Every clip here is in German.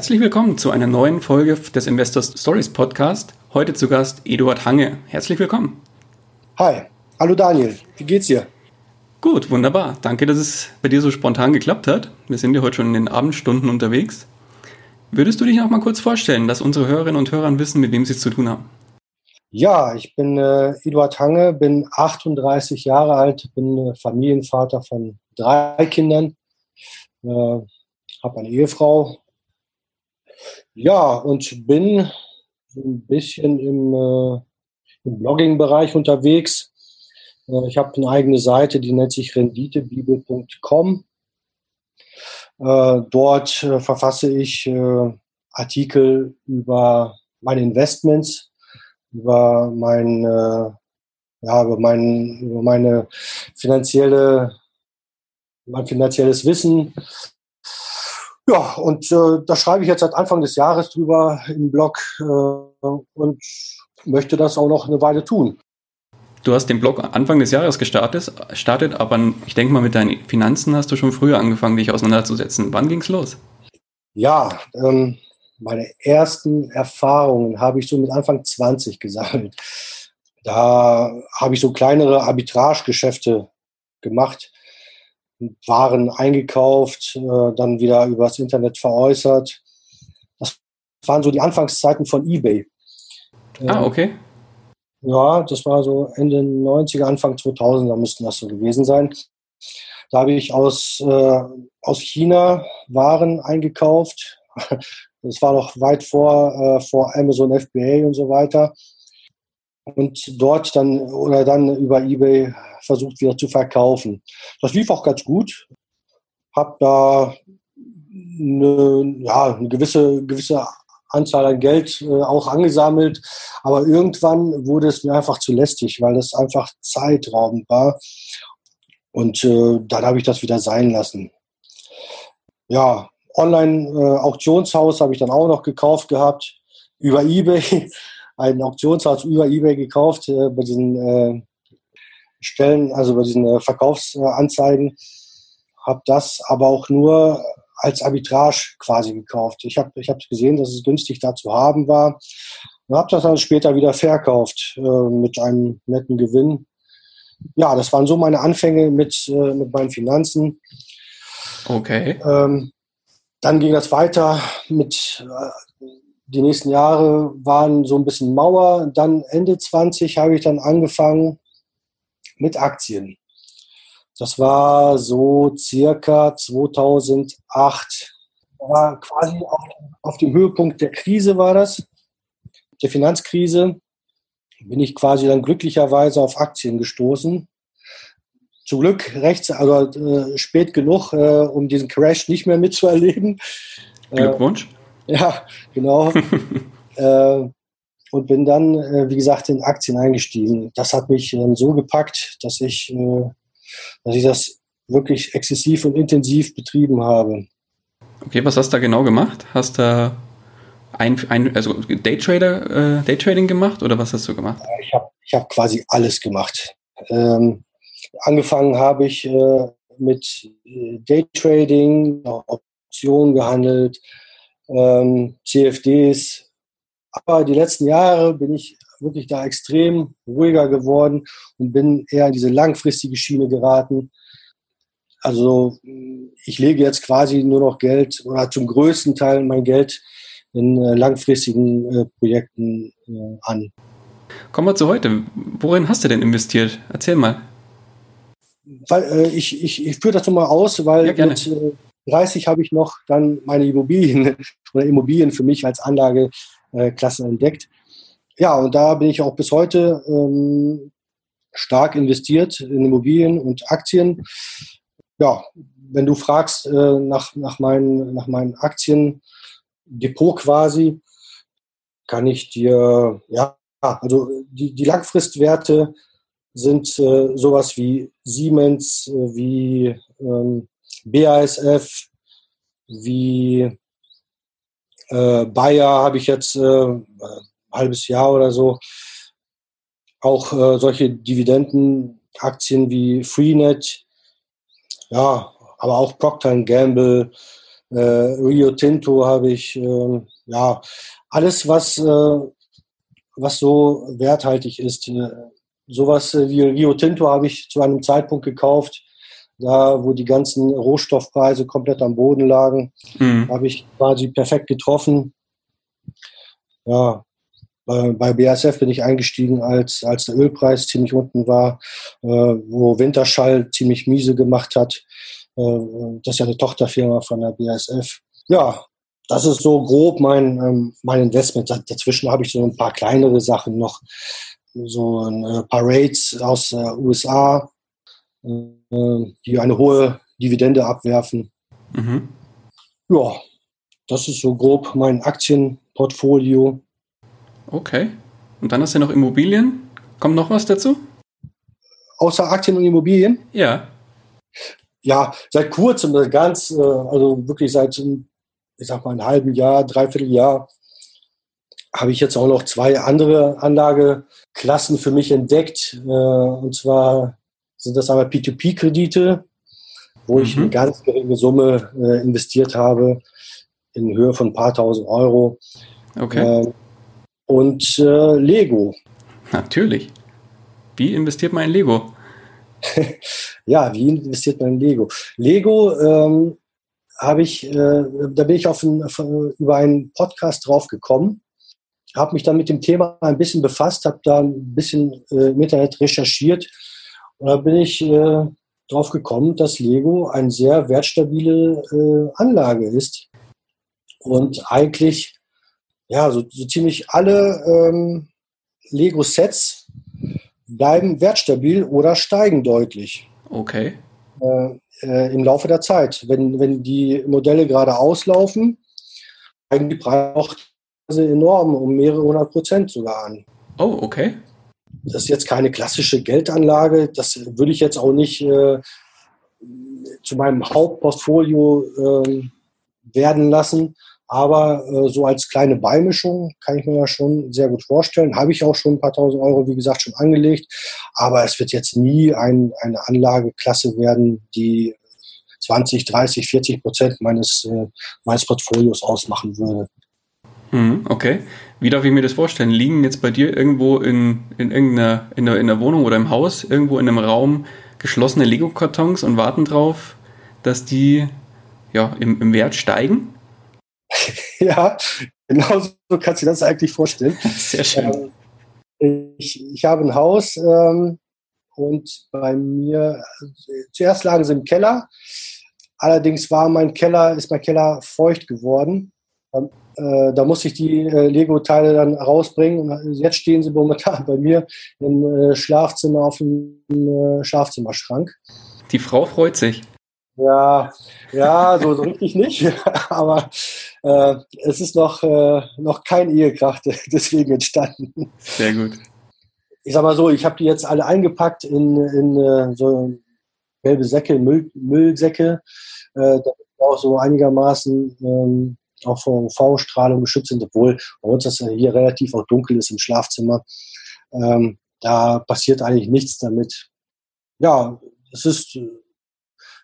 Herzlich willkommen zu einer neuen Folge des Investor Stories Podcast. Heute zu Gast Eduard Hange. Herzlich willkommen. Hi, hallo Daniel, wie geht's dir? Gut, wunderbar. Danke, dass es bei dir so spontan geklappt hat. Wir sind ja heute schon in den Abendstunden unterwegs. Würdest du dich noch mal kurz vorstellen, dass unsere Hörerinnen und Hörer wissen, mit wem sie es zu tun haben? Ja, ich bin äh, Eduard Hange, bin 38 Jahre alt, bin äh, Familienvater von drei Kindern, äh, habe eine Ehefrau, ja, und bin ein bisschen im, äh, im Blogging-Bereich unterwegs. Äh, ich habe eine eigene Seite, die nennt sich renditebibel.com. Äh, dort äh, verfasse ich äh, Artikel über meine Investments, über mein, äh, ja, über mein, über meine finanzielle, mein finanzielles Wissen, ja, und äh, da schreibe ich jetzt seit Anfang des Jahres drüber im Blog äh, und möchte das auch noch eine Weile tun. Du hast den Blog Anfang des Jahres gestartet, startet, aber ich denke mal, mit deinen Finanzen hast du schon früher angefangen, dich auseinanderzusetzen. Wann ging es los? Ja, ähm, meine ersten Erfahrungen habe ich so mit Anfang 20 gesammelt. Da habe ich so kleinere Arbitragegeschäfte gemacht waren eingekauft, äh, dann wieder übers Internet veräußert. Das waren so die Anfangszeiten von eBay. Ah, okay. Ja, das war so Ende 90er, Anfang 2000er müssten das so gewesen sein. Da habe ich aus, äh, aus China Waren eingekauft. Das war noch weit vor, äh, vor Amazon FBA und so weiter. Und dort dann oder dann über eBay versucht wieder zu verkaufen. Das lief auch ganz gut. Hab da eine, ja, eine gewisse, gewisse Anzahl an Geld äh, auch angesammelt. Aber irgendwann wurde es mir einfach zu lästig, weil es einfach zeitraubend war. Und äh, dann habe ich das wieder sein lassen. Ja, Online-Auktionshaus äh, habe ich dann auch noch gekauft gehabt über eBay. Ein Auktionshaus über eBay gekauft äh, bei diesen äh, Stellen, also bei diesen äh, Verkaufsanzeigen, habe das aber auch nur als Arbitrage quasi gekauft. Ich habe ich hab gesehen, dass es günstig da zu haben war und habe das dann später wieder verkauft äh, mit einem netten Gewinn. Ja, das waren so meine Anfänge mit, äh, mit meinen Finanzen. Okay. Ähm, dann ging das weiter mit, äh, die nächsten Jahre waren so ein bisschen Mauer. Dann Ende 20 habe ich dann angefangen, mit Aktien. Das war so circa 2008. War quasi auf, auf dem Höhepunkt der Krise war das, der Finanzkrise. Bin ich quasi dann glücklicherweise auf Aktien gestoßen. Zum Glück rechts, also äh, spät genug, äh, um diesen Crash nicht mehr mitzuerleben. Glückwunsch. Äh, ja, genau. äh, und bin dann, äh, wie gesagt, in Aktien eingestiegen. Das hat mich dann so gepackt, dass ich, äh, dass ich das wirklich exzessiv und intensiv betrieben habe. Okay, was hast du da genau gemacht? Hast du ein, ein also Daytrader, äh, Daytrading gemacht oder was hast du gemacht? Ich habe ich hab quasi alles gemacht. Ähm, angefangen habe ich äh, mit äh, Daytrading, Optionen gehandelt, ähm, CFDs, aber die letzten Jahre bin ich wirklich da extrem ruhiger geworden und bin eher in diese langfristige Schiene geraten. Also ich lege jetzt quasi nur noch Geld oder zum größten Teil mein Geld in äh, langfristigen äh, Projekten äh, an. Kommen wir zu heute. Worin hast du denn investiert? Erzähl mal. Weil, äh, ich, ich, ich führe das mal aus, weil ja, mit 30 habe ich noch dann meine Immobilien oder Immobilien für mich als Anlage äh, Klasse entdeckt. Ja, und da bin ich auch bis heute ähm, stark investiert in Immobilien und Aktien. Ja, wenn du fragst äh, nach, nach, meinen, nach meinen Aktien, Depot quasi kann ich dir, ja, also die, die Langfristwerte sind äh, sowas wie Siemens, äh, wie ähm, BASF, wie äh, Bayer habe ich jetzt äh, ein halbes Jahr oder so. Auch äh, solche Dividendenaktien wie Freenet, ja, aber auch Procter Gamble, äh, Rio Tinto habe ich, äh, ja, alles, was, äh, was so werthaltig ist. Äh, sowas wie Rio Tinto habe ich zu einem Zeitpunkt gekauft, da wo die ganzen Rohstoffpreise komplett am Boden lagen, mhm. habe ich quasi perfekt getroffen. Ja, bei, bei BASF bin ich eingestiegen, als, als der Ölpreis ziemlich unten war, äh, wo Winterschall ziemlich miese gemacht hat. Äh, das ist ja eine Tochterfirma von der BASF. Ja, das ist so grob mein, ähm, mein Investment. Dazwischen habe ich so ein paar kleinere Sachen noch, so ein äh, paar Rates aus äh, USA, die eine hohe Dividende abwerfen. Mhm. Ja, das ist so grob mein Aktienportfolio. Okay. Und dann hast du noch Immobilien. Kommt noch was dazu? Außer Aktien und Immobilien? Ja. Ja, seit kurzem, ganz, äh, also wirklich seit, ich sag mal, einem halben Jahr, dreiviertel Jahr, habe ich jetzt auch noch zwei andere Anlageklassen für mich entdeckt. Äh, und zwar sind das einmal P2P-Kredite, wo mhm. ich eine ganz geringe Summe äh, investiert habe in Höhe von ein paar tausend Euro. Okay. Ähm, und äh, Lego. Natürlich. Wie investiert man in Lego? ja, wie investiert man in Lego? Lego ähm, habe ich, äh, da bin ich auf ein, über einen Podcast drauf gekommen, habe mich dann mit dem Thema ein bisschen befasst, habe da ein bisschen äh, im Internet recherchiert da bin ich äh, drauf gekommen, dass Lego eine sehr wertstabile äh, Anlage ist und eigentlich ja so, so ziemlich alle ähm, Lego-Sets bleiben wertstabil oder steigen deutlich. Okay. Äh, äh, Im Laufe der Zeit. Wenn, wenn die Modelle gerade auslaufen, steigen die Preise enorm, um mehrere hundert Prozent sogar an. Oh, okay. Das ist jetzt keine klassische Geldanlage. Das würde ich jetzt auch nicht äh, zu meinem Hauptportfolio äh, werden lassen. Aber äh, so als kleine Beimischung kann ich mir das schon sehr gut vorstellen. Habe ich auch schon ein paar tausend Euro, wie gesagt, schon angelegt. Aber es wird jetzt nie ein, eine Anlageklasse werden, die 20, 30, 40 Prozent meines, äh, meines Portfolios ausmachen würde. Hm, okay. Wie darf ich mir das vorstellen? Liegen jetzt bei dir irgendwo in, in irgendeiner in der, in der Wohnung oder im Haus, irgendwo in einem Raum geschlossene Lego-Kartons und warten drauf, dass die ja, im, im Wert steigen? ja, genau so kannst du dir das eigentlich vorstellen. Sehr schön. Ähm, ich, ich habe ein Haus ähm, und bei mir, zuerst lagen sie im Keller. Allerdings war mein Keller, ist mein Keller feucht geworden. Äh, da musste ich die äh, Lego-Teile dann rausbringen. Und jetzt stehen sie momentan bei mir im äh, Schlafzimmer auf dem äh, Schlafzimmerschrank. Die Frau freut sich. Ja, ja, so, so richtig nicht. Aber äh, es ist noch, äh, noch kein Ehekrach deswegen entstanden. Sehr gut. Ich sag mal so, ich habe die jetzt alle eingepackt in, in so gelbe Säcke, Müll, Müllsäcke, äh, auch so einigermaßen ähm, auch vor UV-Strahlung geschützt sind, obwohl bei uns das hier relativ auch dunkel ist im Schlafzimmer. Ähm, da passiert eigentlich nichts damit. Ja, es ist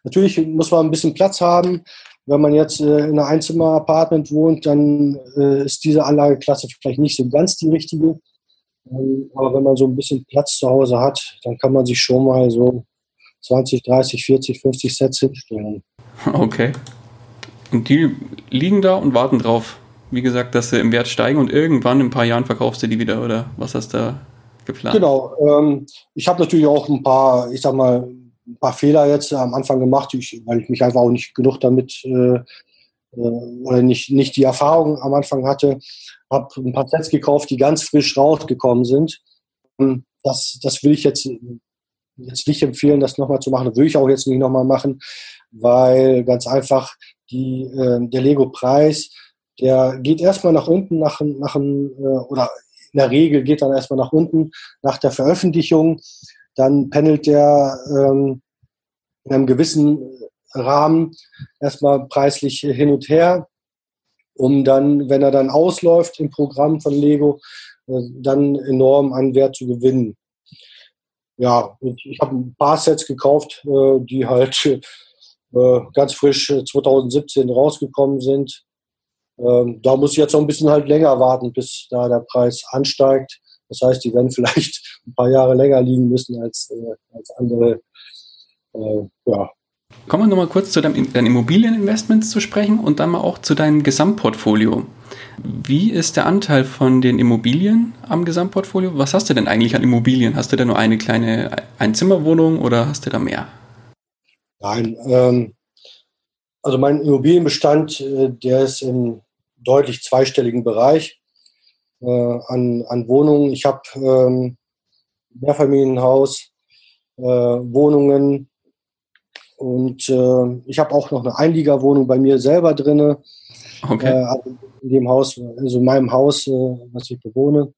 natürlich muss man ein bisschen Platz haben. Wenn man jetzt äh, in einem Einzimmer-Apartment wohnt, dann äh, ist diese Anlageklasse vielleicht nicht so ganz die richtige. Ähm, aber wenn man so ein bisschen Platz zu Hause hat, dann kann man sich schon mal so 20, 30, 40, 50 Sets hinstellen. Okay. Und die liegen da und warten drauf. Wie gesagt, dass sie im Wert steigen und irgendwann in ein paar Jahren verkaufst du die wieder, oder was hast du da geplant? Genau. Ähm, ich habe natürlich auch ein paar, ich sag mal, ein paar Fehler jetzt am Anfang gemacht, ich, weil ich mich einfach auch nicht genug damit äh, äh oder nicht, nicht die Erfahrung am Anfang hatte. Habe ein paar Sets gekauft, die ganz frisch rausgekommen sind. Das, das will ich jetzt, jetzt nicht empfehlen, das nochmal zu machen. Das will ich auch jetzt nicht nochmal machen, weil ganz einfach die, äh, der Lego-Preis der geht erstmal nach unten, nach, nach einem, äh, oder in der Regel geht dann erstmal nach unten nach der Veröffentlichung. Dann pendelt der ähm, in einem gewissen Rahmen erstmal preislich hin und her, um dann, wenn er dann ausläuft im Programm von Lego, äh, dann enorm an Wert zu gewinnen. Ja, ich habe ein paar Sets gekauft, äh, die halt ganz frisch 2017 rausgekommen sind. Ähm, da muss ich jetzt noch ein bisschen halt länger warten, bis da der Preis ansteigt. Das heißt, die werden vielleicht ein paar Jahre länger liegen müssen als, als andere ja, Kommen wir nochmal kurz zu deinen Immobilieninvestments zu sprechen und dann mal auch zu deinem Gesamtportfolio. Wie ist der Anteil von den Immobilien am Gesamtportfolio? Was hast du denn eigentlich an Immobilien? Hast du da nur eine kleine Einzimmerwohnung oder hast du da mehr? Nein, ähm, also mein Immobilienbestand, äh, der ist im deutlich zweistelligen Bereich äh, an, an Wohnungen. Ich habe ähm, Mehrfamilienhaus, äh, Wohnungen, und äh, ich habe auch noch eine Einliegerwohnung bei mir selber drin. Okay. Äh, also in dem Haus, also in meinem Haus, was ich bewohne.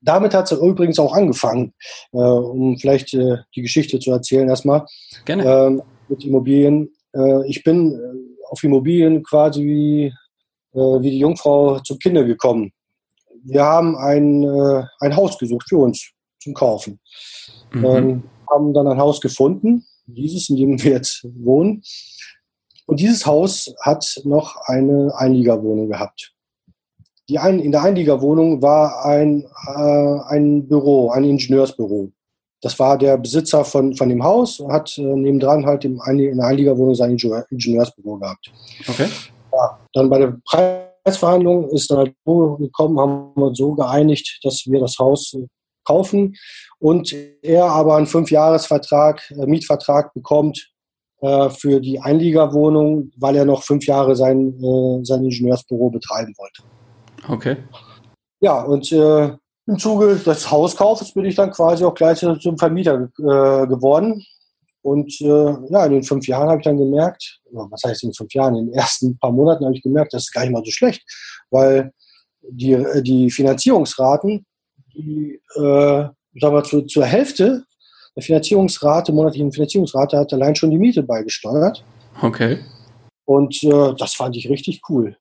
Damit hat es übrigens auch angefangen, um vielleicht die Geschichte zu erzählen erstmal. Gerne. Ähm, mit Immobilien. Äh, ich bin äh, auf Immobilien quasi wie, äh, wie die Jungfrau zum Kinder gekommen. Wir haben ein, ein Haus gesucht für uns zum Kaufen. Mhm. Ähm, haben dann ein Haus gefunden dieses, in dem wir jetzt wohnen. Und dieses Haus hat noch eine Einliegerwohnung gehabt. Die ein, in der Einliegerwohnung war ein, äh, ein Büro, ein Ingenieursbüro. Das war der Besitzer von, von dem Haus, hat äh, nebendran halt in der Einliegerwohnung sein Ingenieursbüro gehabt. Okay. Ja, dann bei der Preisverhandlung ist dann halt so gekommen, haben wir uns so geeinigt, dass wir das Haus kaufen und er aber einen Fünfjahresvertrag, äh, Mietvertrag bekommt äh, für die Einliegerwohnung, weil er noch fünf Jahre sein, äh, sein Ingenieursbüro betreiben wollte. Okay. Ja, und äh, im Zuge des Hauskaufes bin ich dann quasi auch gleich zum Vermieter äh, geworden. Und äh, ja, in den fünf Jahren habe ich dann gemerkt, was heißt in den fünf Jahren, in den ersten paar Monaten habe ich gemerkt, das ist gar nicht mal so schlecht, weil die, äh, die Finanzierungsraten die, äh, sagen wir, zu, zur Hälfte der Finanzierungsrate, monatlichen Finanzierungsrate, hat allein schon die Miete beigesteuert. Okay. Und äh, das fand ich richtig cool.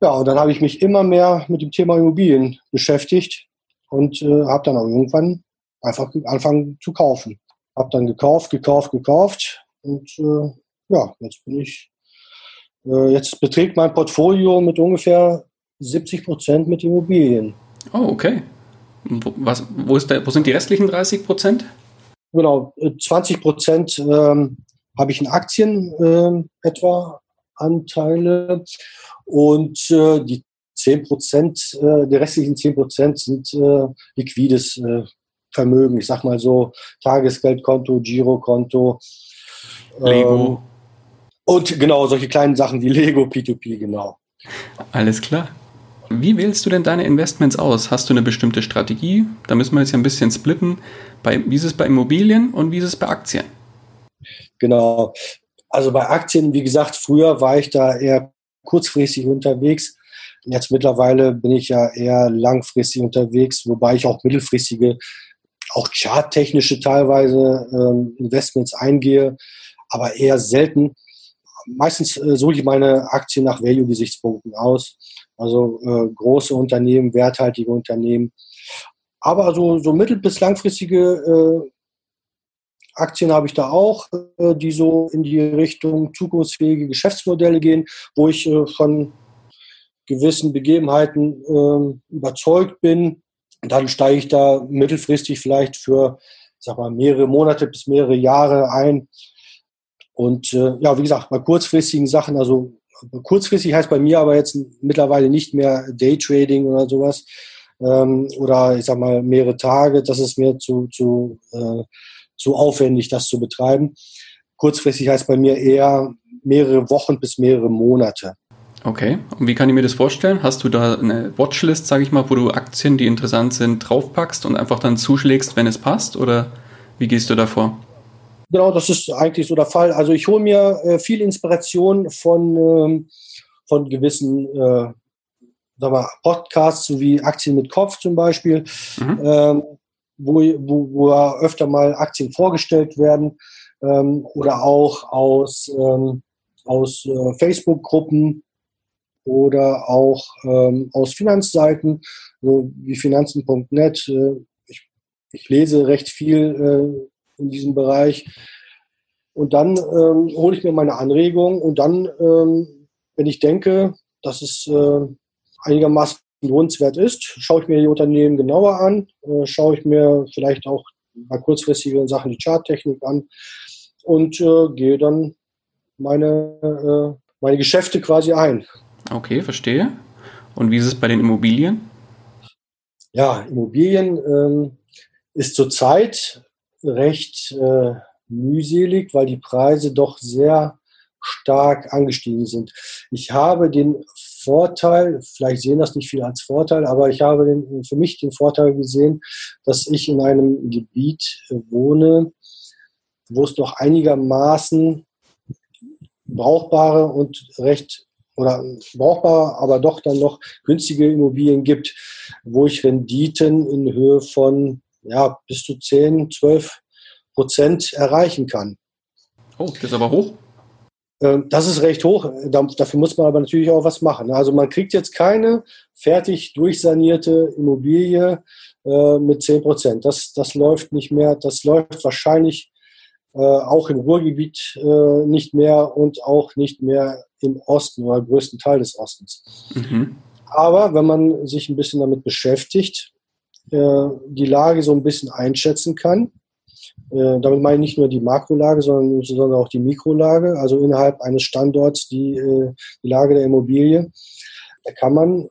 Ja, und dann habe ich mich immer mehr mit dem Thema Immobilien beschäftigt und äh, habe dann auch irgendwann einfach angefangen zu kaufen. Habe dann gekauft, gekauft, gekauft und äh, ja, jetzt bin ich, äh, jetzt beträgt mein Portfolio mit ungefähr 70 Prozent mit Immobilien. Oh, okay. Was, wo, ist der, wo sind die restlichen 30 Prozent? Genau, 20 Prozent ähm, habe ich in Aktien äh, etwa Anteile und äh, die 10 Prozent, äh, die restlichen 10 Prozent sind äh, liquides äh, Vermögen. Ich sag mal so Tagesgeldkonto, Girokonto. Lego. Ähm, und genau, solche kleinen Sachen wie Lego, P2P, genau. Alles klar. Wie wählst du denn deine Investments aus? Hast du eine bestimmte Strategie? Da müssen wir jetzt ja ein bisschen splitten. Bei, wie ist es bei Immobilien und wie ist es bei Aktien? Genau. Also bei Aktien, wie gesagt, früher war ich da eher kurzfristig unterwegs. Jetzt mittlerweile bin ich ja eher langfristig unterwegs, wobei ich auch mittelfristige, auch charttechnische teilweise ähm, Investments eingehe, aber eher selten. Meistens äh, suche ich meine Aktien nach Value-Gesichtspunkten aus. Also äh, große Unternehmen, werthaltige Unternehmen. Aber so, so mittel- bis langfristige äh, Aktien habe ich da auch, äh, die so in die Richtung zukunftsfähige Geschäftsmodelle gehen, wo ich äh, von gewissen Begebenheiten äh, überzeugt bin. Dann steige ich da mittelfristig vielleicht für sag mal, mehrere Monate bis mehrere Jahre ein. Und äh, ja, wie gesagt, bei kurzfristigen Sachen, also kurzfristig heißt bei mir aber jetzt mittlerweile nicht mehr Daytrading oder sowas ähm, oder ich sag mal mehrere Tage. Das ist mir zu, zu, äh, zu aufwendig, das zu betreiben. Kurzfristig heißt bei mir eher mehrere Wochen bis mehrere Monate. Okay, und wie kann ich mir das vorstellen? Hast du da eine Watchlist, sage ich mal, wo du Aktien, die interessant sind, draufpackst und einfach dann zuschlägst, wenn es passt? Oder wie gehst du da vor? Genau, das ist eigentlich so der Fall. Also ich hole mir äh, viel Inspiration von, ähm, von gewissen äh, sag mal, Podcasts, so wie Aktien mit Kopf zum Beispiel, mhm. ähm, wo, wo, wo öfter mal Aktien vorgestellt werden ähm, oder auch aus, ähm, aus äh, Facebook-Gruppen oder auch ähm, aus Finanzseiten, so wie finanzen.net. Äh, ich, ich, lese recht viel äh, in diesem Bereich. Und dann ähm, hole ich mir meine Anregungen und dann, ähm, wenn ich denke, dass es äh, einigermaßen lohnenswert ist, schaue ich mir die Unternehmen genauer an, äh, schaue ich mir vielleicht auch bei kurzfristigen Sachen die Charttechnik an und äh, gehe dann meine, äh, meine Geschäfte quasi ein. Okay, verstehe. Und wie ist es bei den Immobilien? Ja, Immobilien ähm, ist zurzeit recht äh, mühselig, weil die Preise doch sehr stark angestiegen sind. Ich habe den Vorteil, vielleicht sehen das nicht viele als Vorteil, aber ich habe den, für mich den Vorteil gesehen, dass ich in einem Gebiet wohne, wo es noch einigermaßen brauchbare und recht oder brauchbare, aber doch dann noch günstige Immobilien gibt, wo ich Renditen in Höhe von ja, bis zu 10, 12 Prozent erreichen kann. Oh, das ist aber hoch. Ähm, das ist recht hoch. Dafür muss man aber natürlich auch was machen. Also man kriegt jetzt keine fertig durchsanierte Immobilie äh, mit 10 Prozent. Das, das läuft nicht mehr. Das läuft wahrscheinlich äh, auch im Ruhrgebiet äh, nicht mehr und auch nicht mehr im Osten oder größten Teil des Ostens. Mhm. Aber wenn man sich ein bisschen damit beschäftigt, die Lage so ein bisschen einschätzen kann, äh, damit meine ich nicht nur die Makrolage, sondern insbesondere auch die Mikrolage, also innerhalb eines Standorts die, äh, die Lage der Immobilie. Da kann man,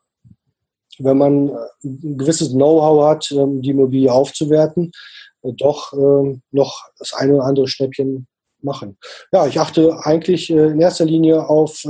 wenn man ein gewisses Know-how hat, ähm, die Immobilie aufzuwerten, äh, doch ähm, noch das eine oder andere Schnäppchen machen. Ja, ich achte eigentlich in erster Linie auf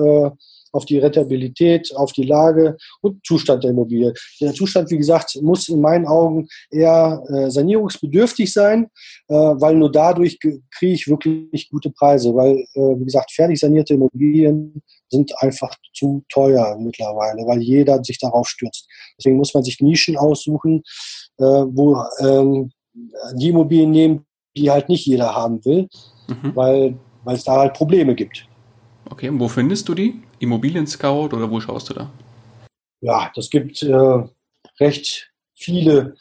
auf die Rentabilität, auf die Lage und Zustand der Immobilie. Der Zustand, wie gesagt, muss in meinen Augen eher äh, sanierungsbedürftig sein, äh, weil nur dadurch kriege ich wirklich gute Preise, weil, äh, wie gesagt, fertig sanierte Immobilien sind einfach zu teuer mittlerweile, weil jeder sich darauf stürzt. Deswegen muss man sich Nischen aussuchen, äh, wo ähm, die Immobilien nehmen, die halt nicht jeder haben will, mhm. weil weil es da halt Probleme gibt. Okay, und wo findest du die? Immobilien Scout oder wo schaust du da? Ja, das gibt äh, recht viele.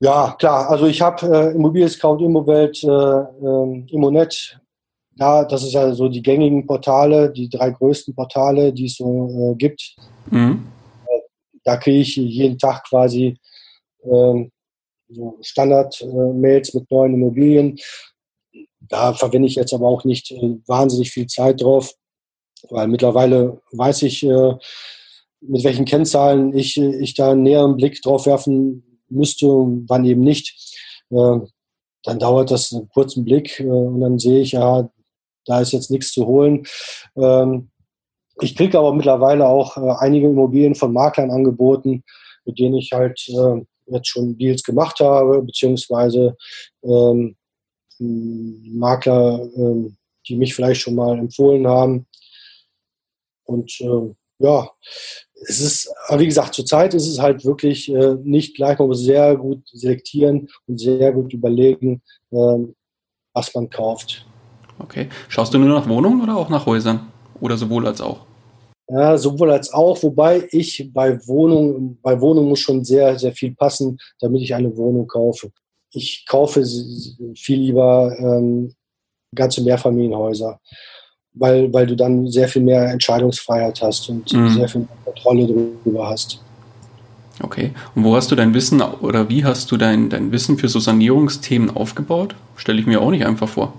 Ja, klar. Also ich habe äh, Immobilien Scout, Immowelt, äh, äh, Immonet. Ja, das ist ja so die gängigen Portale, die drei größten Portale, die es so äh, gibt. Mhm. Äh, da kriege ich jeden Tag quasi ähm, so Standard-Mails mit neuen Immobilien. Da verwende ich jetzt aber auch nicht äh, wahnsinnig viel Zeit drauf weil mittlerweile weiß ich, äh, mit welchen Kennzahlen ich, ich da einen näheren Blick drauf werfen müsste wann eben nicht. Äh, dann dauert das einen kurzen Blick äh, und dann sehe ich, ja, da ist jetzt nichts zu holen. Ähm, ich kriege aber mittlerweile auch einige Immobilien von Maklern angeboten, mit denen ich halt jetzt schon Deals gemacht habe, beziehungsweise ähm, Makler, ähm, die mich vielleicht schon mal empfohlen haben. Und äh, ja, es ist, aber wie gesagt, zurzeit ist es halt wirklich äh, nicht gleich, man muss sehr gut selektieren und sehr gut überlegen, äh, was man kauft. Okay. Schaust du nur nach Wohnungen oder auch nach Häusern? Oder sowohl als auch? Ja, sowohl als auch, wobei ich bei Wohnungen, bei Wohnungen muss schon sehr, sehr viel passen, damit ich eine Wohnung kaufe. Ich kaufe viel lieber ähm, ganze Mehrfamilienhäuser weil, weil du dann sehr viel mehr Entscheidungsfreiheit hast und mhm. sehr viel mehr Kontrolle darüber hast. Okay. Und wo hast du dein Wissen oder wie hast du dein, dein Wissen für so Sanierungsthemen aufgebaut? Stelle ich mir auch nicht einfach vor.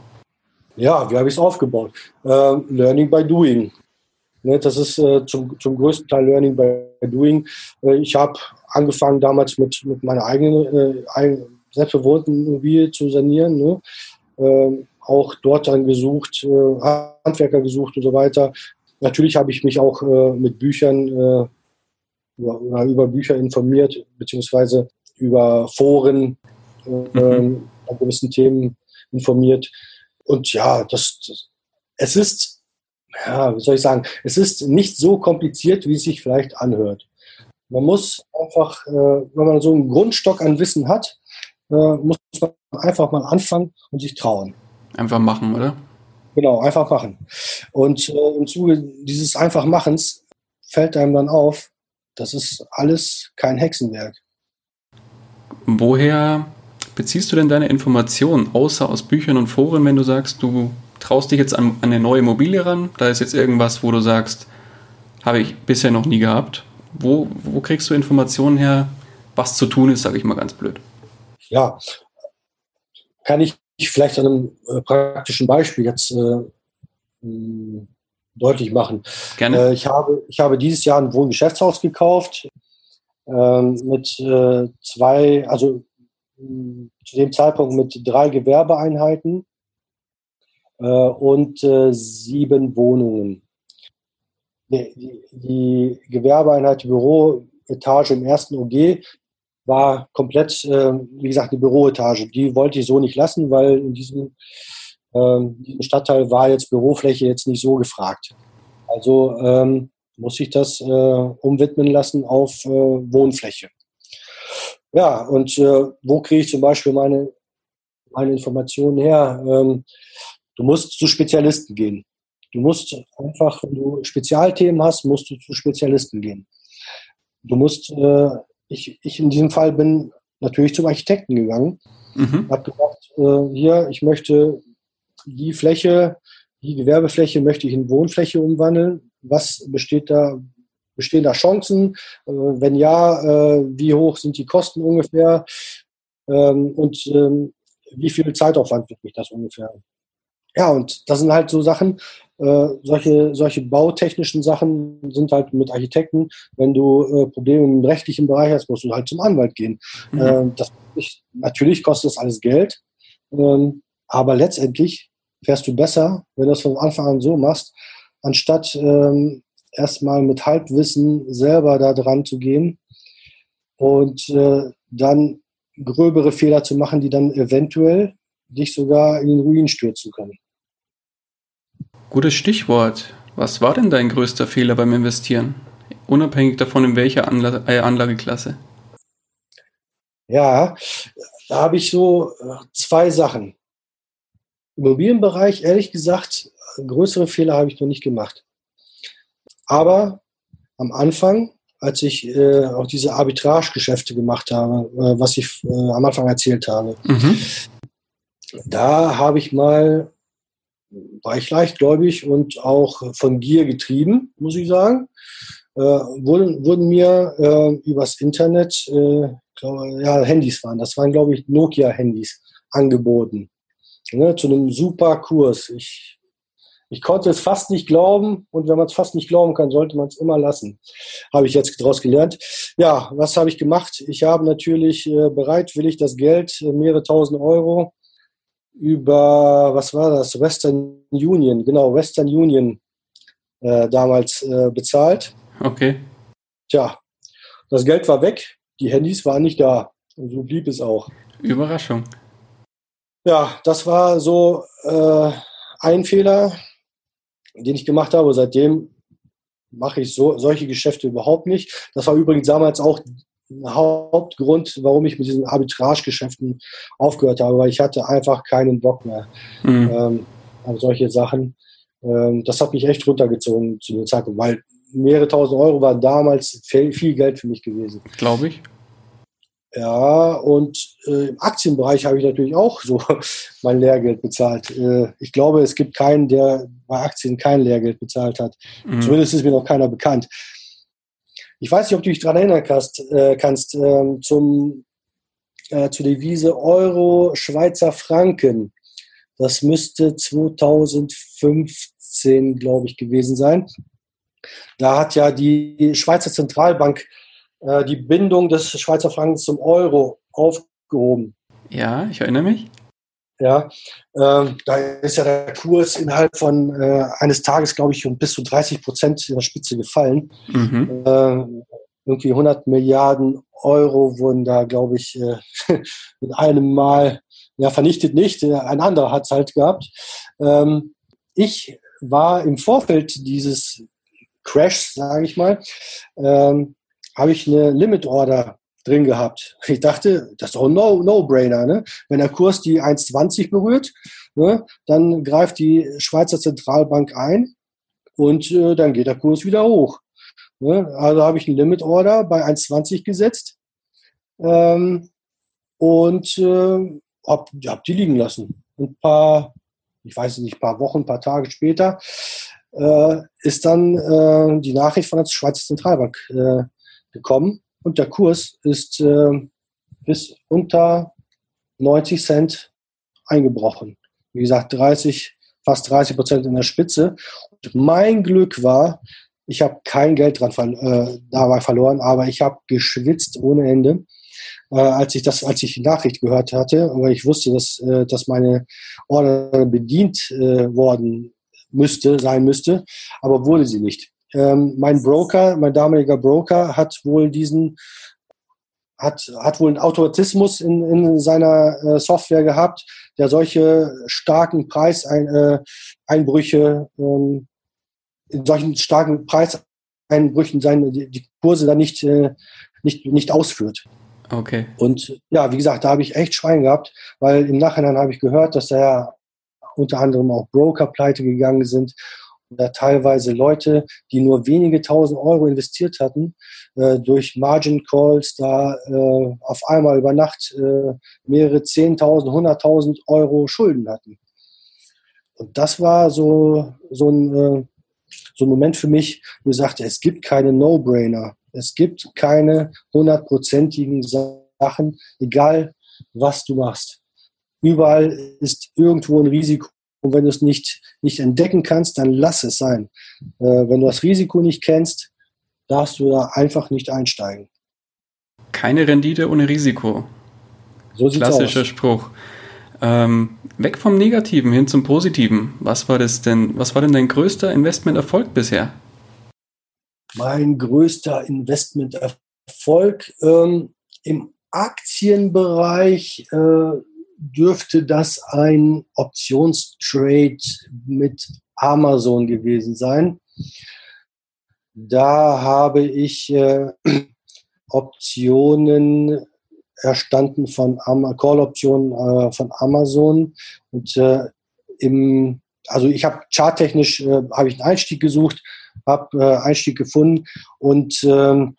Ja, wie habe ich es aufgebaut? Uh, learning by doing. Ne, das ist uh, zum, zum größten Teil Learning by doing. Uh, ich habe angefangen damals mit, mit meiner eigenen, äh, selbstbewohnten Immobilie zu sanieren. Ne? Ähm, auch dort dann gesucht, äh, Handwerker gesucht und so weiter. Natürlich habe ich mich auch äh, mit Büchern äh, über, über, Bücher informiert, beziehungsweise über Foren äh, mhm. an gewissen Themen informiert. Und ja, das, das, es ist, ja, wie soll ich sagen, es ist nicht so kompliziert, wie es sich vielleicht anhört. Man muss einfach, äh, wenn man so einen Grundstock an Wissen hat, muss man einfach mal anfangen und sich trauen. Einfach machen, oder? Genau, einfach machen. Und äh, im Zuge dieses Einfachmachens fällt einem dann auf, das ist alles kein Hexenwerk. Woher beziehst du denn deine Informationen, außer aus Büchern und Foren, wenn du sagst, du traust dich jetzt an, an eine neue Immobilie ran? Da ist jetzt irgendwas, wo du sagst, habe ich bisher noch nie gehabt. Wo, wo kriegst du Informationen her, was zu tun ist, sage ich mal ganz blöd? Ja, kann ich vielleicht an einem äh, praktischen Beispiel jetzt äh, deutlich machen. Gerne. Äh, ich, habe, ich habe dieses Jahr ein Wohngeschäftshaus gekauft ähm, mit äh, zwei, also zu dem Zeitpunkt mit drei Gewerbeeinheiten äh, und sieben Wohnungen. Die, die, Gewerbeeinheit, die Büroetage im ersten OG war komplett, äh, wie gesagt, eine Büroetage. Die wollte ich so nicht lassen, weil in diesem, äh, diesem Stadtteil war jetzt Bürofläche jetzt nicht so gefragt. Also ähm, muss ich das äh, umwidmen lassen auf äh, Wohnfläche. Ja, und äh, wo kriege ich zum Beispiel meine, meine Informationen her? Ähm, du musst zu Spezialisten gehen. Du musst einfach, wenn du Spezialthemen hast, musst du zu Spezialisten gehen. Du musst, äh, ich, ich in diesem Fall bin natürlich zum Architekten gegangen, mhm. habe gesagt, äh, hier, ich möchte die Fläche, die Gewerbefläche möchte ich in Wohnfläche umwandeln. Was besteht da, bestehen da Chancen? Äh, wenn ja, äh, wie hoch sind die Kosten ungefähr? Ähm, und ähm, wie viel Zeitaufwand wird mich das ungefähr? Ja, und das sind halt so Sachen, äh, solche, solche bautechnischen Sachen sind halt mit Architekten. Wenn du äh, Probleme im rechtlichen Bereich hast, musst du halt zum Anwalt gehen. Mhm. Äh, das, natürlich kostet das alles Geld, ähm, aber letztendlich fährst du besser, wenn du das von Anfang an so machst, anstatt ähm, erstmal mit Halbwissen selber da dran zu gehen und äh, dann gröbere Fehler zu machen, die dann eventuell dich sogar in den Ruin stürzen können. Gutes Stichwort. Was war denn dein größter Fehler beim Investieren? Unabhängig davon, in welcher Anla äh, Anlageklasse? Ja, da habe ich so äh, zwei Sachen. Im Immobilienbereich, ehrlich gesagt, größere Fehler habe ich noch nicht gemacht. Aber am Anfang, als ich äh, auch diese Arbitrage-Geschäfte gemacht habe, äh, was ich äh, am Anfang erzählt habe, mhm. da habe ich mal, war ich leichtgläubig und auch von Gier getrieben, muss ich sagen. Äh, wurden, wurden mir äh, übers Internet, äh, glaub, ja, Handys waren, das waren, glaube ich, Nokia-Handys angeboten. Ne, zu einem super Kurs. Ich ich konnte es fast nicht glauben und wenn man es fast nicht glauben kann, sollte man es immer lassen. Habe ich jetzt daraus gelernt. Ja, was habe ich gemacht? Ich habe natürlich äh, bereitwillig das Geld, äh, mehrere tausend Euro, über, was war das? Western Union, genau, Western Union äh, damals äh, bezahlt. Okay. Tja, das Geld war weg, die Handys waren nicht da. Und so blieb es auch. Überraschung. Ja, das war so äh, ein Fehler den ich gemacht habe. Seitdem mache ich so, solche Geschäfte überhaupt nicht. Das war übrigens damals auch Hauptgrund, warum ich mit diesen Arbitragegeschäften aufgehört habe, weil ich hatte einfach keinen Bock mehr mhm. ähm, an solche Sachen. Ähm, das hat mich echt runtergezogen zu dem Zeitpunkt, weil mehrere tausend Euro war damals viel, viel Geld für mich gewesen. Glaube ich. Ja, und äh, im Aktienbereich habe ich natürlich auch so mein Lehrgeld bezahlt. Äh, ich glaube, es gibt keinen, der bei Aktien kein Lehrgeld bezahlt hat. Mhm. Zumindest ist mir noch keiner bekannt. Ich weiß nicht, ob du dich daran erinnern kannst, äh, kannst ähm, zum, äh, zur Devise Euro Schweizer Franken. Das müsste 2015, glaube ich, gewesen sein. Da hat ja die Schweizer Zentralbank äh, die Bindung des Schweizer Frankens zum Euro aufgehoben. Ja, ich erinnere mich. Ja, äh, da ist ja der Kurs innerhalb von äh, eines Tages, glaube ich, um bis zu 30 Prozent in der Spitze gefallen. Mhm. Äh, irgendwie 100 Milliarden Euro wurden da, glaube ich, äh, mit einem Mal ja, vernichtet nicht. Ein anderer hat es halt gehabt. Ähm, ich war im Vorfeld dieses Crash, sage ich mal, ähm, habe ich eine Limit Order drin gehabt. Ich dachte, das ist doch ein No-Brainer. No ne? Wenn der Kurs die 1,20 berührt, ne, dann greift die Schweizer Zentralbank ein und äh, dann geht der Kurs wieder hoch. Ne? Also habe ich einen Limit Order bei 1,20 gesetzt ähm, und äh, habe hab die liegen lassen. Ein paar, ich weiß nicht, paar Wochen, ein paar Tage später äh, ist dann äh, die Nachricht von der Schweizer Zentralbank äh, gekommen und der Kurs ist äh, bis unter 90 Cent eingebrochen. Wie gesagt, 30, fast 30 Prozent in der Spitze. Und mein Glück war, ich habe kein Geld dran äh, dabei verloren, aber ich habe geschwitzt ohne Ende, äh, als ich das, als ich die Nachricht gehört hatte, weil ich wusste, dass, äh, dass meine Order bedient äh, worden müsste, sein müsste, aber wurde sie nicht. Ähm, mein Broker, mein damaliger Broker, hat wohl diesen hat, hat wohl einen Automatismus in, in seiner äh, Software gehabt, der solche starken Preiseinbrüche, ähm, in solchen starken Preiseinbrüchen seine, die, die Kurse dann nicht, äh, nicht, nicht ausführt. Okay. Und ja, wie gesagt, da habe ich echt Schwein gehabt, weil im Nachhinein habe ich gehört, dass da ja unter anderem auch Broker pleite gegangen sind oder teilweise Leute, die nur wenige tausend Euro investiert hatten, äh, durch Margin Calls da äh, auf einmal über Nacht äh, mehrere zehntausend, hunderttausend Euro Schulden hatten. Und das war so, so, ein, äh, so ein Moment für mich, wo ich sagte, es gibt keine No-Brainer. Es gibt keine hundertprozentigen Sachen, egal was du machst. Überall ist irgendwo ein Risiko und wenn du es nicht, nicht entdecken kannst, dann lass es sein. Äh, wenn du das Risiko nicht kennst, darfst du da einfach nicht einsteigen. Keine Rendite ohne Risiko. So Klassischer aus. Spruch. Ähm, weg vom Negativen hin zum Positiven. Was war das denn? Was war denn dein größter Investmenterfolg bisher? Mein größter Investmenterfolg ähm, im Aktienbereich äh, dürfte das ein Optionstrade mit Amazon gewesen sein. Da habe ich äh, Optionen erstanden von Call-Optionen äh, von Amazon und äh, im also ich habe charttechnisch äh, habe ich einen Einstieg gesucht, habe äh, Einstieg gefunden und ähm,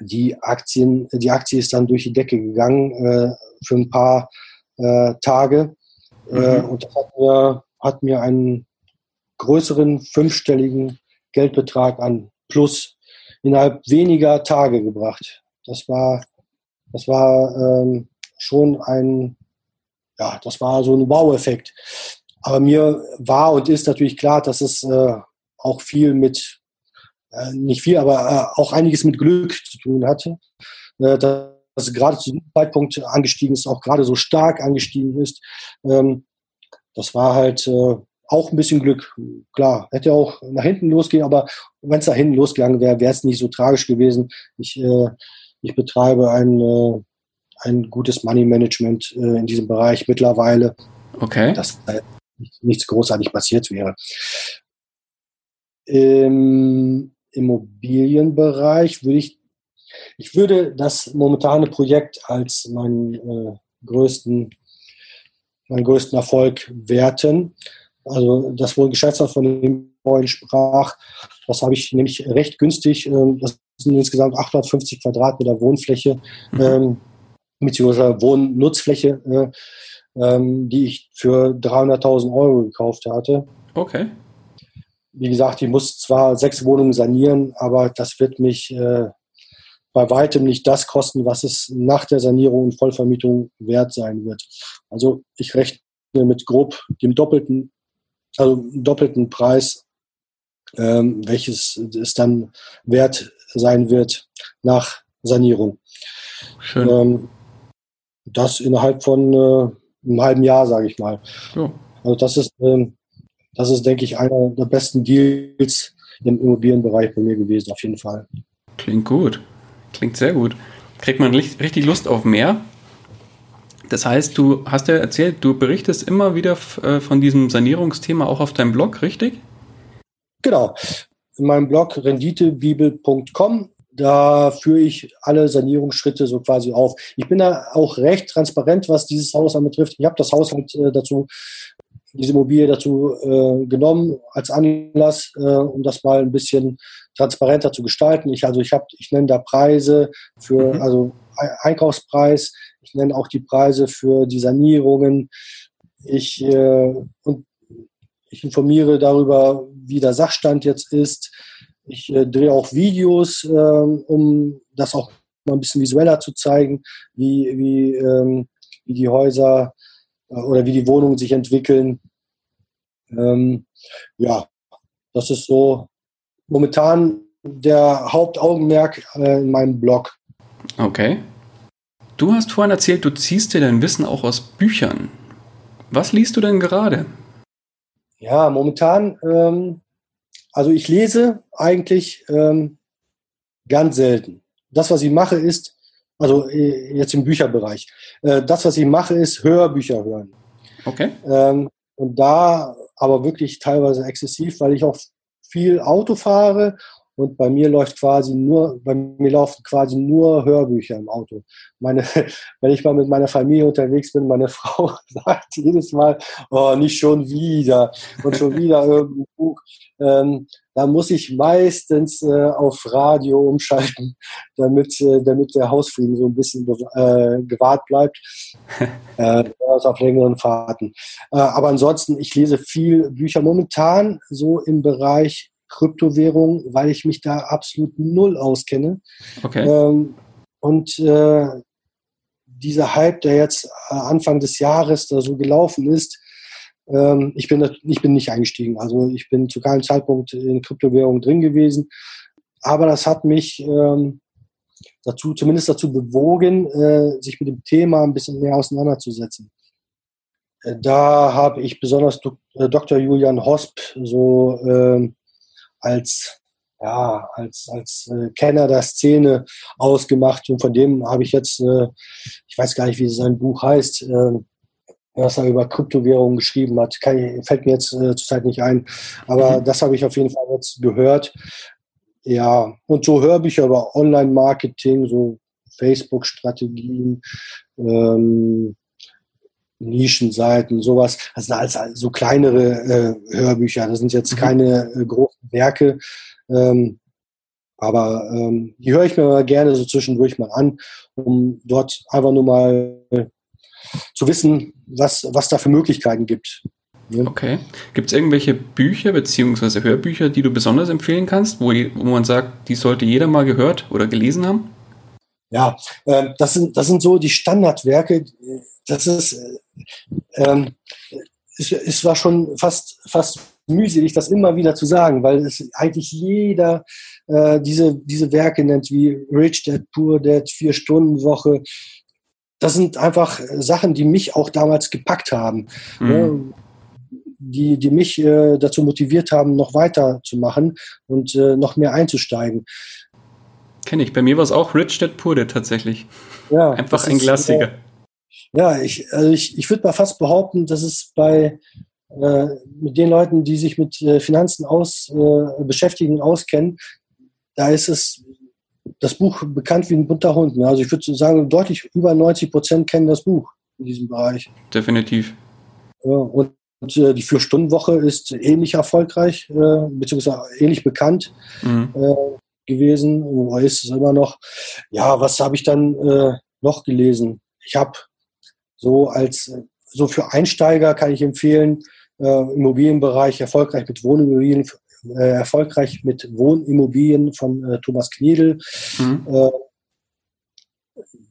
die Aktien, die Aktie ist dann durch die Decke gegangen äh, für ein paar äh, Tage. Äh, mhm. und das hat mir, hat mir einen größeren fünfstelligen Geldbetrag an Plus innerhalb weniger Tage gebracht. Das war, das war ähm, schon ein, ja, das war so ein Wow-Effekt. Aber mir war und ist natürlich klar, dass es äh, auch viel mit, äh, nicht viel, aber äh, auch einiges mit Glück zu tun hatte. Äh, dass gerade zu diesem Zeitpunkt angestiegen ist, auch gerade so stark angestiegen ist. Ähm, das war halt äh, auch ein bisschen Glück. Klar, hätte auch nach hinten losgehen, aber wenn es nach hinten losgegangen wäre, wäre es nicht so tragisch gewesen. Ich, äh, ich betreibe ein, äh, ein gutes Money Management äh, in diesem Bereich mittlerweile. Okay. Dass nichts großartig passiert wäre. Im Immobilienbereich würde ich ich würde das momentane Projekt als meinen äh, größten, meinen größten Erfolg werten. Also das wohl Geschäftsführer von dem vorhin sprach, das habe ich nämlich recht günstig. Ähm, das sind insgesamt 850 Quadratmeter Wohnfläche, mhm. ähm, beziehungsweise Wohnnutzfläche, äh, ähm, die ich für 300.000 Euro gekauft hatte. Okay. Wie gesagt, ich muss zwar sechs Wohnungen sanieren, aber das wird mich äh, bei weitem nicht das kosten, was es nach der Sanierung und Vollvermietung wert sein wird. Also ich rechne mit grob dem doppelten, also doppelten Preis, ähm, welches es dann wert sein wird nach Sanierung. Schön. Ähm, das innerhalb von äh, einem halben Jahr, sage ich mal. Ja. Also das ist, ähm, das ist, denke ich, einer der besten Deals im Immobilienbereich bei mir gewesen, auf jeden Fall. Klingt gut. Klingt sehr gut. Kriegt man richtig Lust auf mehr? Das heißt, du hast ja erzählt, du berichtest immer wieder äh, von diesem Sanierungsthema auch auf deinem Blog, richtig? Genau. In meinem Blog renditebibel.com da führe ich alle Sanierungsschritte so quasi auf. Ich bin da auch recht transparent, was dieses Haus anbetrifft. Ich habe das Haus halt äh, dazu, diese Immobilie dazu äh, genommen als Anlass, äh, um das mal ein bisschen transparenter zu gestalten. Ich also ich habe, ich nenne da Preise für, mhm. also Einkaufspreis. Ich nenne auch die Preise für die Sanierungen. Ich äh, und ich informiere darüber, wie der Sachstand jetzt ist ich äh, drehe auch Videos, äh, um das auch mal ein bisschen visueller zu zeigen, wie, wie, ähm, wie die Häuser äh, oder wie die Wohnungen sich entwickeln. Ähm, ja, das ist so momentan der Hauptaugenmerk äh, in meinem Blog. Okay. Du hast vorhin erzählt, du ziehst dir dein Wissen auch aus Büchern. Was liest du denn gerade? Ja, momentan ähm, also ich lese eigentlich ähm, ganz selten. Das, was ich mache, ist, also äh, jetzt im Bücherbereich, äh, das, was ich mache, ist Hörbücher hören. Okay. Ähm, und da aber wirklich teilweise exzessiv, weil ich auch viel Auto fahre und bei mir läuft quasi nur, bei mir laufen quasi nur Hörbücher im Auto. Meine, wenn ich mal mit meiner Familie unterwegs bin, meine Frau sagt jedes Mal, oh, nicht schon wieder und schon wieder irgendein Buch. Ähm, da muss ich meistens äh, auf Radio umschalten, damit, äh, damit der Hausfrieden so ein bisschen äh, gewahrt bleibt. äh, auf längeren Fahrten. Äh, aber ansonsten, ich lese viel Bücher momentan so im Bereich Kryptowährung, weil ich mich da absolut null auskenne. Okay. Ähm, und äh, dieser Hype, der jetzt äh, Anfang des Jahres da so gelaufen ist, ähm, ich, bin, ich bin nicht eingestiegen. Also ich bin zu keinem Zeitpunkt in Kryptowährung drin gewesen. Aber das hat mich ähm, dazu, zumindest dazu bewogen, äh, sich mit dem Thema ein bisschen mehr auseinanderzusetzen. Äh, da habe ich besonders Dr. Äh, Julian Hosp so äh, als ja, als, als äh, Kenner der Szene ausgemacht und von dem habe ich jetzt, äh, ich weiß gar nicht, wie sein Buch heißt, äh, was er über Kryptowährungen geschrieben hat. Kann, fällt mir jetzt äh, zurzeit nicht ein. Aber mhm. das habe ich auf jeden Fall jetzt gehört. Ja, und so Hörbücher über Online-Marketing, so Facebook-Strategien, ähm, Nischenseiten, sowas. Also als, als so kleinere äh, Hörbücher. Das sind jetzt mhm. keine äh, großen Werke. Ähm, aber ähm, die höre ich mir mal gerne so zwischendurch mal an, um dort einfach nur mal zu wissen, was, was da für Möglichkeiten gibt. Ja. Okay. Gibt es irgendwelche Bücher bzw. Hörbücher, die du besonders empfehlen kannst, wo, wo man sagt, die sollte jeder mal gehört oder gelesen haben? Ja, äh, das, sind, das sind so die Standardwerke. Das ist, äh, ähm, es, es war schon fast, fast mühselig, das immer wieder zu sagen, weil es eigentlich jeder äh, diese, diese Werke nennt, wie Rich Dad, Poor Dad, Vier-Stunden-Woche, das sind einfach Sachen, die mich auch damals gepackt haben. Mhm. Ne? Die, die mich äh, dazu motiviert haben, noch weiter zu machen und äh, noch mehr einzusteigen. Kenne ich. Bei mir war es auch Rich Dad Poor Dad tatsächlich. Ja, Einfach ein Klassiker. Ja, ich, also ich, ich würde mal fast behaupten, dass es bei äh, mit den Leuten, die sich mit äh, Finanzen aus, äh, beschäftigen und auskennen, da ist es das Buch bekannt wie ein bunter Hund. Ne? Also ich würde sagen, deutlich über 90 Prozent kennen das Buch in diesem Bereich. Definitiv. Ja, und äh, die Vier-Stunden-Woche ist ähnlich erfolgreich, äh, beziehungsweise ähnlich bekannt mhm. äh, gewesen, oder ist es immer noch. Ja, was habe ich dann äh, noch gelesen? Ich habe so als, so für Einsteiger kann ich empfehlen, äh, Immobilienbereich erfolgreich mit Wohnimmobilien äh, erfolgreich mit Wohnimmobilien von äh, Thomas Kniedel. Mhm. Äh,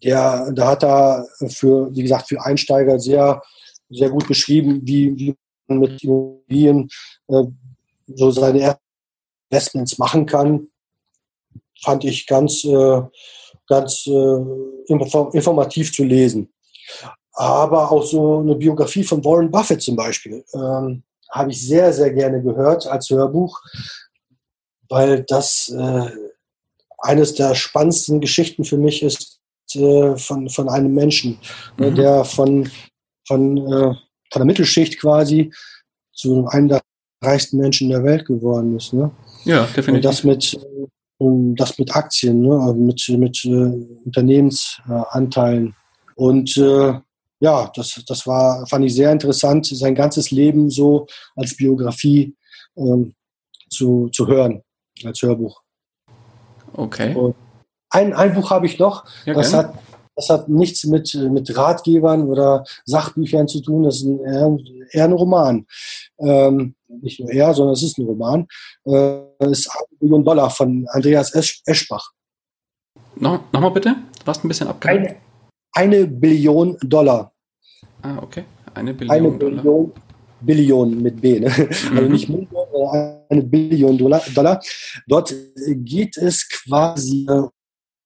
der, da hat er für, wie gesagt, für Einsteiger sehr, sehr gut beschrieben, wie, wie man mit Immobilien äh, so seine Investments machen kann. Fand ich ganz, äh, ganz äh, informativ zu lesen. Aber auch so eine Biografie von Warren Buffett zum Beispiel. Ähm, habe ich sehr, sehr gerne gehört als Hörbuch, weil das äh, eines der spannendsten Geschichten für mich ist äh, von, von einem Menschen, ne, mhm. der von, von, äh, von der Mittelschicht quasi zu einem der reichsten Menschen der Welt geworden ist. Ne? Ja, definitiv. Und das mit, das mit Aktien, ne? Also mit, mit äh, Unternehmensanteilen. Und äh, ja, das, das war, fand ich sehr interessant, sein ganzes Leben so als Biografie ähm, zu, zu hören, als Hörbuch. Okay. Und ein, ein Buch habe ich noch, ja, das, hat, das hat nichts mit, mit Ratgebern oder Sachbüchern zu tun, das ist ein, eher, eher ein Roman. Ähm, nicht nur er, sondern es ist ein Roman. Äh, es ist eine Million Dollar von Andreas Eschbach. No, Nochmal bitte? Du warst ein bisschen abgehakt. Eine, eine Billion Dollar. Ah, okay. Eine Billion eine Billion, Dollar. Billion mit B, ne? Mhm. also nicht Million, eine Billion Dollar. Dollar. Dort geht es quasi uh,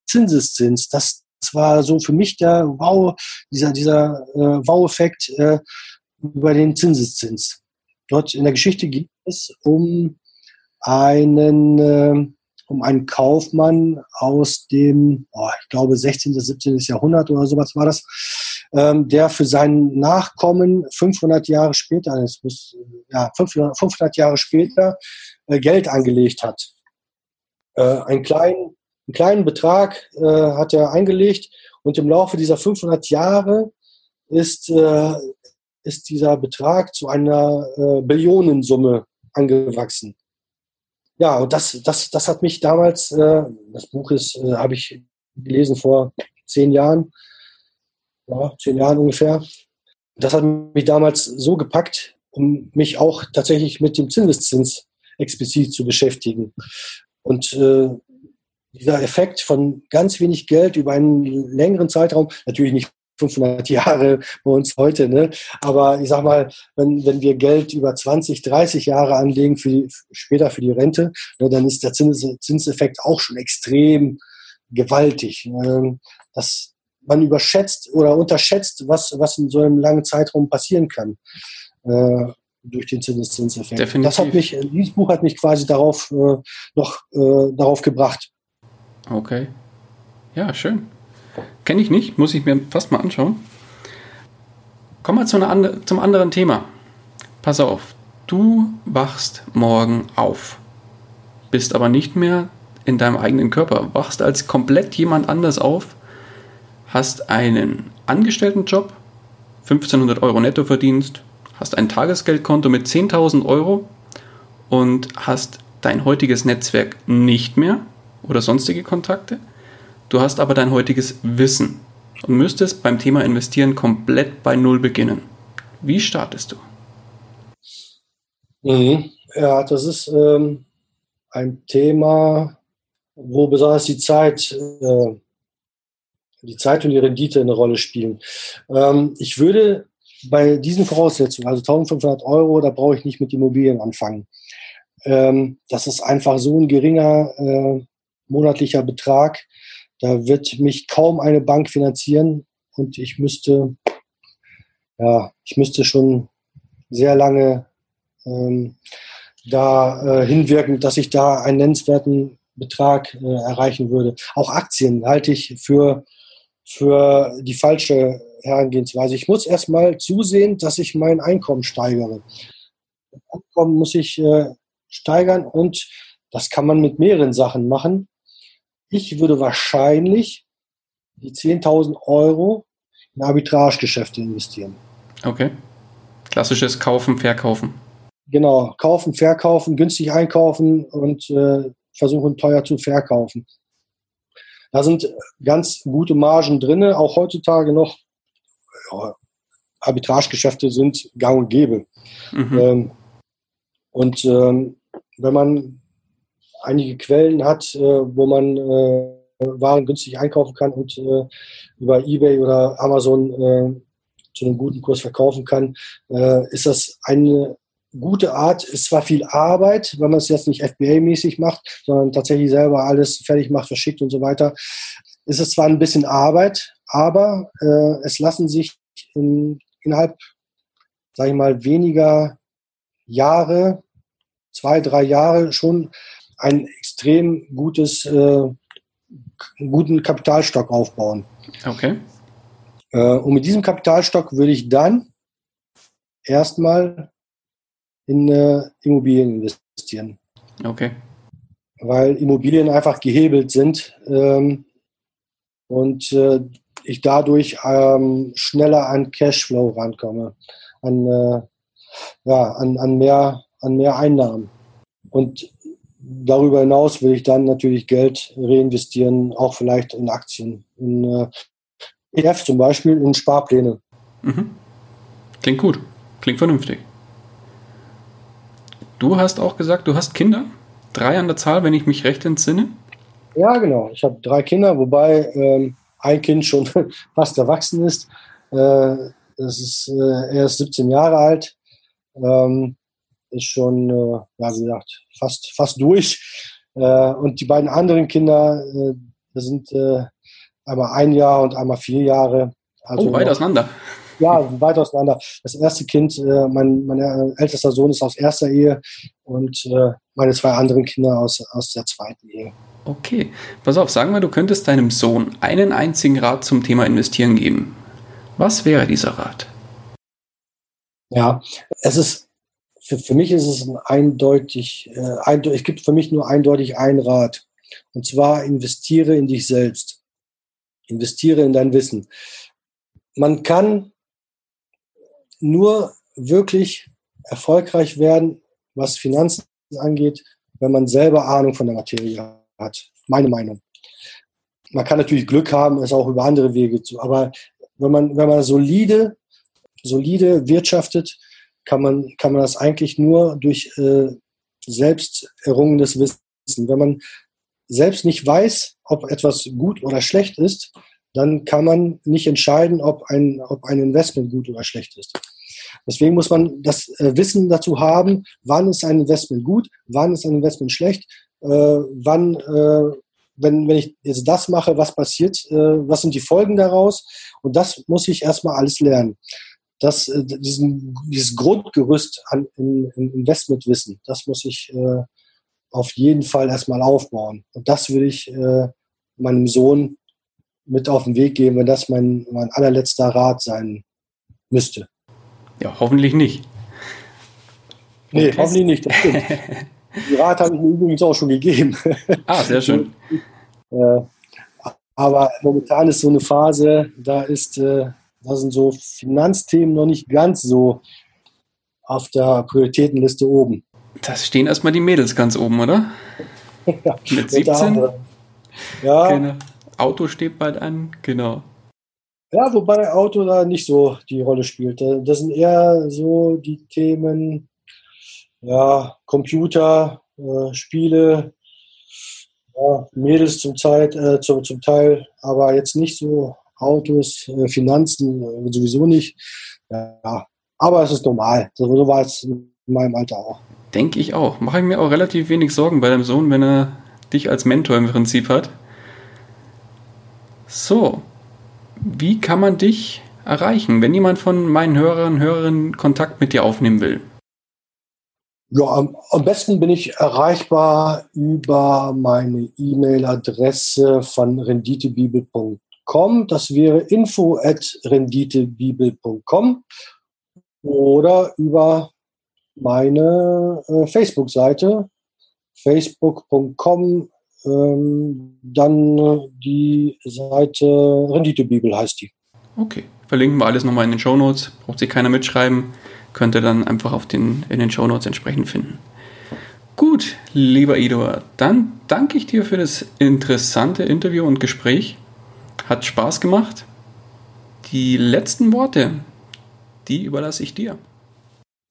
Zinseszins. Das, das war so für mich der Wow, dieser, dieser äh, Wow-Effekt äh, über den Zinseszins. Dort in der Geschichte geht es um einen, äh, um einen Kaufmann aus dem, oh, ich glaube, 16. 17. Jahrhundert oder sowas war das, ähm, der für seinen Nachkommen 500 Jahre später, muss, ja, 500 Jahre später äh, Geld angelegt hat. Äh, einen, kleinen, einen kleinen Betrag äh, hat er eingelegt und im Laufe dieser 500 Jahre ist, äh, ist dieser Betrag zu einer äh, Billionensumme angewachsen. Ja, und das, das, das hat mich damals, äh, das Buch ist, äh, habe ich gelesen vor zehn Jahren, ja, zehn Jahren ungefähr. Das hat mich damals so gepackt, um mich auch tatsächlich mit dem Zinseszins explizit zu beschäftigen. Und äh, dieser Effekt von ganz wenig Geld über einen längeren Zeitraum, natürlich nicht 500 Jahre bei uns heute, ne? aber ich sag mal, wenn, wenn wir Geld über 20, 30 Jahre anlegen, für die, später für die Rente, ne, dann ist der Zins, Zinseffekt auch schon extrem gewaltig. Ähm, das, man überschätzt oder unterschätzt, was, was in so einem langen Zeitraum passieren kann. Äh, durch den Zinseffekt. Definitiv. Das hat mich, dieses Buch hat mich quasi darauf äh, noch äh, darauf gebracht. Okay. Ja, schön. Kenne ich nicht, muss ich mir fast mal anschauen. Kommen wir zu einer, zum anderen Thema. Pass auf, du wachst morgen auf, bist aber nicht mehr in deinem eigenen Körper, wachst als komplett jemand anders auf hast einen Angestelltenjob, 1500 Euro Nettoverdienst, hast ein Tagesgeldkonto mit 10.000 Euro und hast dein heutiges Netzwerk nicht mehr oder sonstige Kontakte. Du hast aber dein heutiges Wissen und müsstest beim Thema Investieren komplett bei Null beginnen. Wie startest du? Mhm. Ja, das ist ähm, ein Thema, wo besonders die Zeit äh, die Zeit und die Rendite eine Rolle spielen. Ähm, ich würde bei diesen Voraussetzungen, also 1500 Euro, da brauche ich nicht mit Immobilien anfangen. Ähm, das ist einfach so ein geringer äh, monatlicher Betrag. Da wird mich kaum eine Bank finanzieren und ich müsste, ja, ich müsste schon sehr lange ähm, da äh, hinwirken, dass ich da einen nennenswerten Betrag äh, erreichen würde. Auch Aktien halte ich für für die falsche Herangehensweise. Ich muss erstmal zusehen, dass ich mein Einkommen steigere. Das Einkommen muss ich äh, steigern und das kann man mit mehreren Sachen machen. Ich würde wahrscheinlich die 10.000 Euro in Arbitragegeschäfte investieren. Okay. Klassisches Kaufen, Verkaufen. Genau, kaufen, verkaufen, günstig einkaufen und äh, versuchen teuer zu verkaufen. Da sind ganz gute Margen drin, auch heutzutage noch. Ja, Arbitragegeschäfte sind gang und gäbe. Mhm. Ähm, und ähm, wenn man einige Quellen hat, äh, wo man äh, Waren günstig einkaufen kann und äh, über eBay oder Amazon äh, zu einem guten Kurs verkaufen kann, äh, ist das eine gute Art, ist zwar viel Arbeit, wenn man es jetzt nicht FBA-mäßig macht, sondern tatsächlich selber alles fertig macht, verschickt und so weiter, ist es zwar ein bisschen Arbeit, aber äh, es lassen sich in, innerhalb, sage ich mal, weniger Jahre, zwei, drei Jahre schon ein extrem gutes, äh, guten Kapitalstock aufbauen. Okay. Äh, und mit diesem Kapitalstock würde ich dann erstmal in äh, Immobilien investieren. Okay. Weil Immobilien einfach gehebelt sind ähm, und äh, ich dadurch ähm, schneller an Cashflow rankomme, an, äh, ja, an, an, mehr, an mehr Einnahmen. Und darüber hinaus will ich dann natürlich Geld reinvestieren, auch vielleicht in Aktien, in äh, ETF zum Beispiel, in Sparpläne. Mhm. Klingt gut, klingt vernünftig. Du hast auch gesagt, du hast Kinder? Drei an der Zahl, wenn ich mich recht entsinne? Ja, genau. Ich habe drei Kinder, wobei ähm, ein Kind schon fast erwachsen ist. Äh, das ist äh, er ist 17 Jahre alt. Ähm, ist schon, äh, ja, wie gesagt, fast, fast durch. Äh, und die beiden anderen Kinder, äh, sind äh, einmal ein Jahr und einmal vier Jahre. Also oh, weit auseinander. Ja, weit auseinander. Das erste Kind, äh, mein, mein ältester Sohn ist aus erster Ehe und äh, meine zwei anderen Kinder aus, aus der zweiten Ehe. Okay, pass auf, sagen wir, du könntest deinem Sohn einen einzigen Rat zum Thema Investieren geben. Was wäre dieser Rat? Ja, es ist für, für mich ist es ein eindeutig, äh, eindeutig, es gibt für mich nur eindeutig einen Rat. Und zwar investiere in dich selbst. Investiere in dein Wissen. Man kann nur wirklich erfolgreich werden, was Finanzen angeht, wenn man selber Ahnung von der Materie hat. Meine Meinung. Man kann natürlich Glück haben, es auch über andere Wege zu, aber wenn man, wenn man solide, solide wirtschaftet, kann man, kann man das eigentlich nur durch äh, selbst errungenes Wissen. Wenn man selbst nicht weiß, ob etwas gut oder schlecht ist, dann kann man nicht entscheiden, ob ein, ob ein Investment gut oder schlecht ist. Deswegen muss man das äh, Wissen dazu haben, wann ist ein Investment gut, wann ist ein Investment schlecht, äh, wann, äh, wenn, wenn ich jetzt das mache, was passiert, äh, was sind die Folgen daraus. Und das muss ich erstmal alles lernen das, äh, diesen, dieses Grundgerüst an in, in Investmentwissen, das muss ich äh, auf jeden Fall erstmal aufbauen. Und das will ich meinem Sohn mit auf den Weg geben, wenn das mein, mein allerletzter Rat sein müsste. Ja, hoffentlich nicht. Nee, okay. hoffentlich nicht. Das stimmt. Die Rat habe ich mir übrigens auch schon gegeben. Ah, sehr schön. äh, aber momentan ist so eine Phase, da ist äh, da sind so Finanzthemen noch nicht ganz so auf der Prioritätenliste oben. Da stehen erstmal die Mädels ganz oben, oder? ja, Mit 17? Ja. Genau. Auto steht bald an, genau. Ja, wobei Auto da nicht so die Rolle spielt. Das sind eher so die Themen, ja, Computer, äh, Spiele, ja, Mädels zum, Zeit, äh, zum, zum Teil, aber jetzt nicht so Autos, äh, Finanzen äh, sowieso nicht. Ja, aber es ist normal. So war es in meinem Alter auch. Denke ich auch. Mache ich mir auch relativ wenig Sorgen bei deinem Sohn, wenn er dich als Mentor im Prinzip hat. So, wie kann man dich erreichen, wenn jemand von meinen Hörern und Hörerinnen Kontakt mit dir aufnehmen will? Ja, am, am besten bin ich erreichbar über meine E-Mail-Adresse von renditebibel.com. Das wäre info at renditebibel.com oder über meine äh, Facebook-Seite facebook.com ähm, dann äh, die Seite Renditebibel heißt die. Okay, verlinken wir alles nochmal in den Show Notes. Braucht sich keiner mitschreiben, könnt ihr dann einfach auf den, in den Show Notes entsprechend finden. Gut, lieber Ido, dann danke ich dir für das interessante Interview und Gespräch. Hat Spaß gemacht. Die letzten Worte, die überlasse ich dir.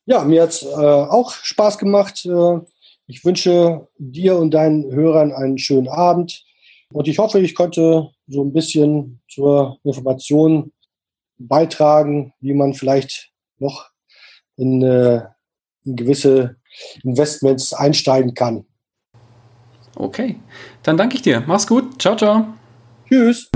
Ja, mir hat es äh, auch Spaß gemacht. Äh, ich wünsche dir und deinen Hörern einen schönen Abend. Und ich hoffe, ich konnte so ein bisschen zur Information beitragen, wie man vielleicht noch in, äh, in gewisse Investments einsteigen kann. Okay, dann danke ich dir. Mach's gut. Ciao, ciao. Tschüss.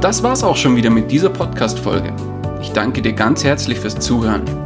Das war's auch schon wieder mit dieser Podcast-Folge. Ich danke dir ganz herzlich fürs Zuhören.